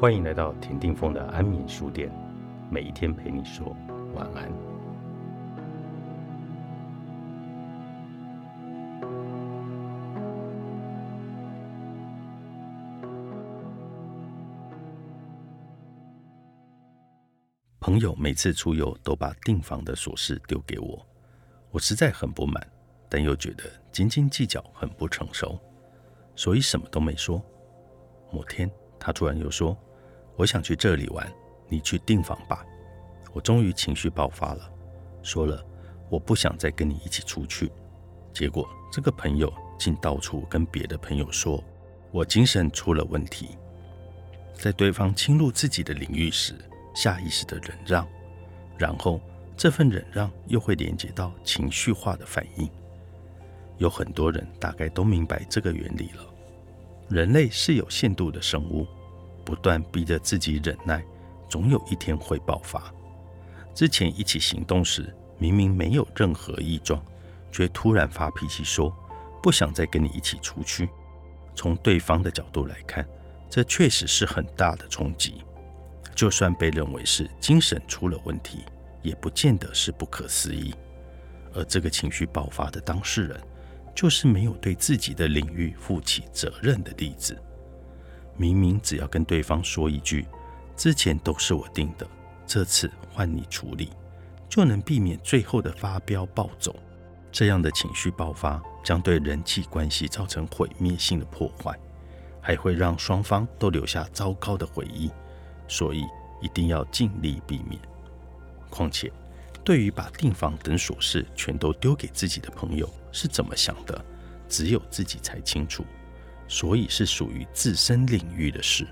欢迎来到田定峰的安眠书店，每一天陪你说晚安。朋友每次出游都把订房的琐事丢给我，我实在很不满，但又觉得斤斤计较很不成熟，所以什么都没说。某天，他突然又说：“我想去这里玩，你去订房吧。”我终于情绪爆发了，说了：“我不想再跟你一起出去。”结果，这个朋友竟到处跟别的朋友说我精神出了问题，在对方侵入自己的领域时。下意识的忍让，然后这份忍让又会连接到情绪化的反应。有很多人大概都明白这个原理了。人类是有限度的生物，不断逼着自己忍耐，总有一天会爆发。之前一起行动时，明明没有任何异状，却突然发脾气说不想再跟你一起出去。从对方的角度来看，这确实是很大的冲击。就算被认为是精神出了问题，也不见得是不可思议。而这个情绪爆发的当事人，就是没有对自己的领域负起责任的例子。明明只要跟对方说一句“之前都是我定的，这次换你处理”，就能避免最后的发飙暴走。这样的情绪爆发将对人际关系造成毁灭性的破坏，还会让双方都留下糟糕的回忆。所以一定要尽力避免。况且，对于把订房等琐事全都丢给自己的朋友是怎么想的，只有自己才清楚。所以是属于自身领域的事，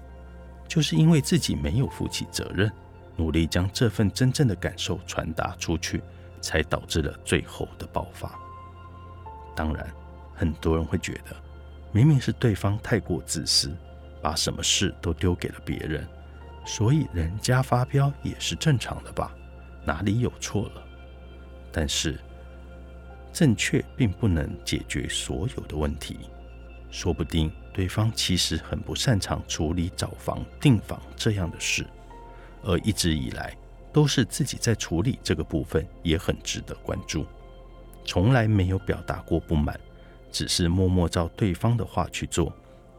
就是因为自己没有负起责任，努力将这份真正的感受传达出去，才导致了最后的爆发。当然，很多人会觉得，明明是对方太过自私，把什么事都丢给了别人。所以人家发飙也是正常的吧？哪里有错了？但是正确并不能解决所有的问题，说不定对方其实很不擅长处理找房、订房这样的事，而一直以来都是自己在处理这个部分，也很值得关注。从来没有表达过不满，只是默默照对方的话去做，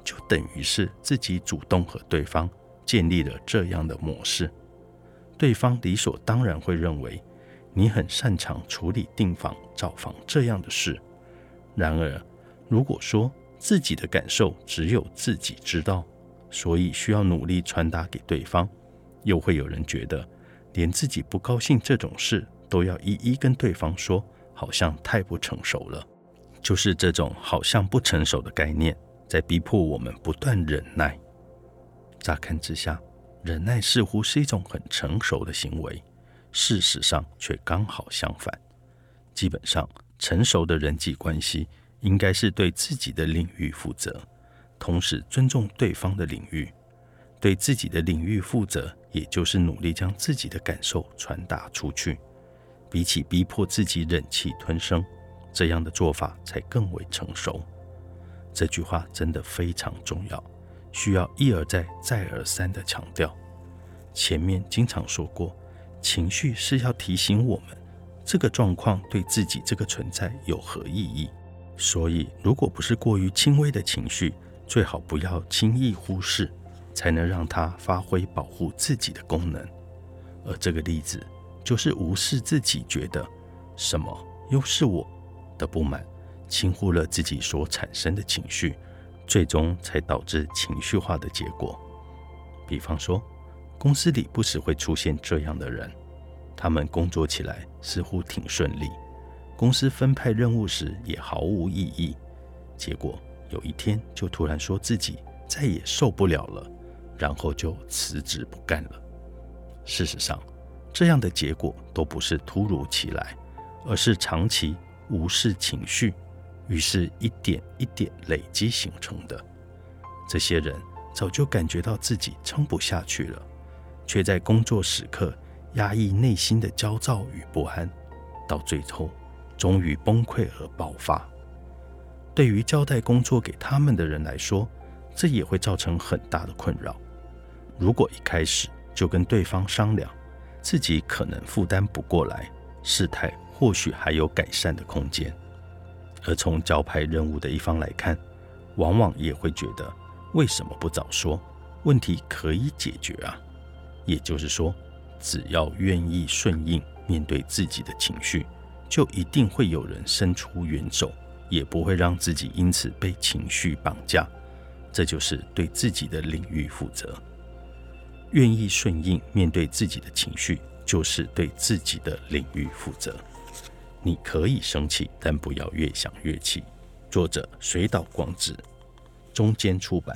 就等于是自己主动和对方。建立了这样的模式，对方理所当然会认为你很擅长处理订房、找房这样的事。然而，如果说自己的感受只有自己知道，所以需要努力传达给对方，又会有人觉得连自己不高兴这种事都要一一跟对方说，好像太不成熟了。就是这种好像不成熟的概念，在逼迫我们不断忍耐。乍看之下，忍耐似乎是一种很成熟的行为，事实上却刚好相反。基本上，成熟的人际关系应该是对自己的领域负责，同时尊重对方的领域。对自己的领域负责，也就是努力将自己的感受传达出去。比起逼迫自己忍气吞声，这样的做法才更为成熟。这句话真的非常重要。需要一而再、再而三的强调。前面经常说过，情绪是要提醒我们这个状况对自己这个存在有何意义。所以，如果不是过于轻微的情绪，最好不要轻易忽视，才能让它发挥保护自己的功能。而这个例子，就是无视自己觉得什么又是我的不满，轻忽了自己所产生的情绪。最终才导致情绪化的结果。比方说，公司里不时会出现这样的人，他们工作起来似乎挺顺利，公司分派任务时也毫无意义，结果有一天就突然说自己再也受不了了，然后就辞职不干了。事实上，这样的结果都不是突如其来，而是长期无视情绪。于是，一点一点累积形成的。这些人早就感觉到自己撑不下去了，却在工作时刻压抑内心的焦躁与不安，到最后终于崩溃而爆发。对于交代工作给他们的人来说，这也会造成很大的困扰。如果一开始就跟对方商量，自己可能负担不过来，事态或许还有改善的空间。而从交派任务的一方来看，往往也会觉得为什么不早说？问题可以解决啊。也就是说，只要愿意顺应面对自己的情绪，就一定会有人伸出援手，也不会让自己因此被情绪绑架。这就是对自己的领域负责。愿意顺应面对自己的情绪，就是对自己的领域负责。你可以生气，但不要越想越气。作者：水岛光子，中间出版。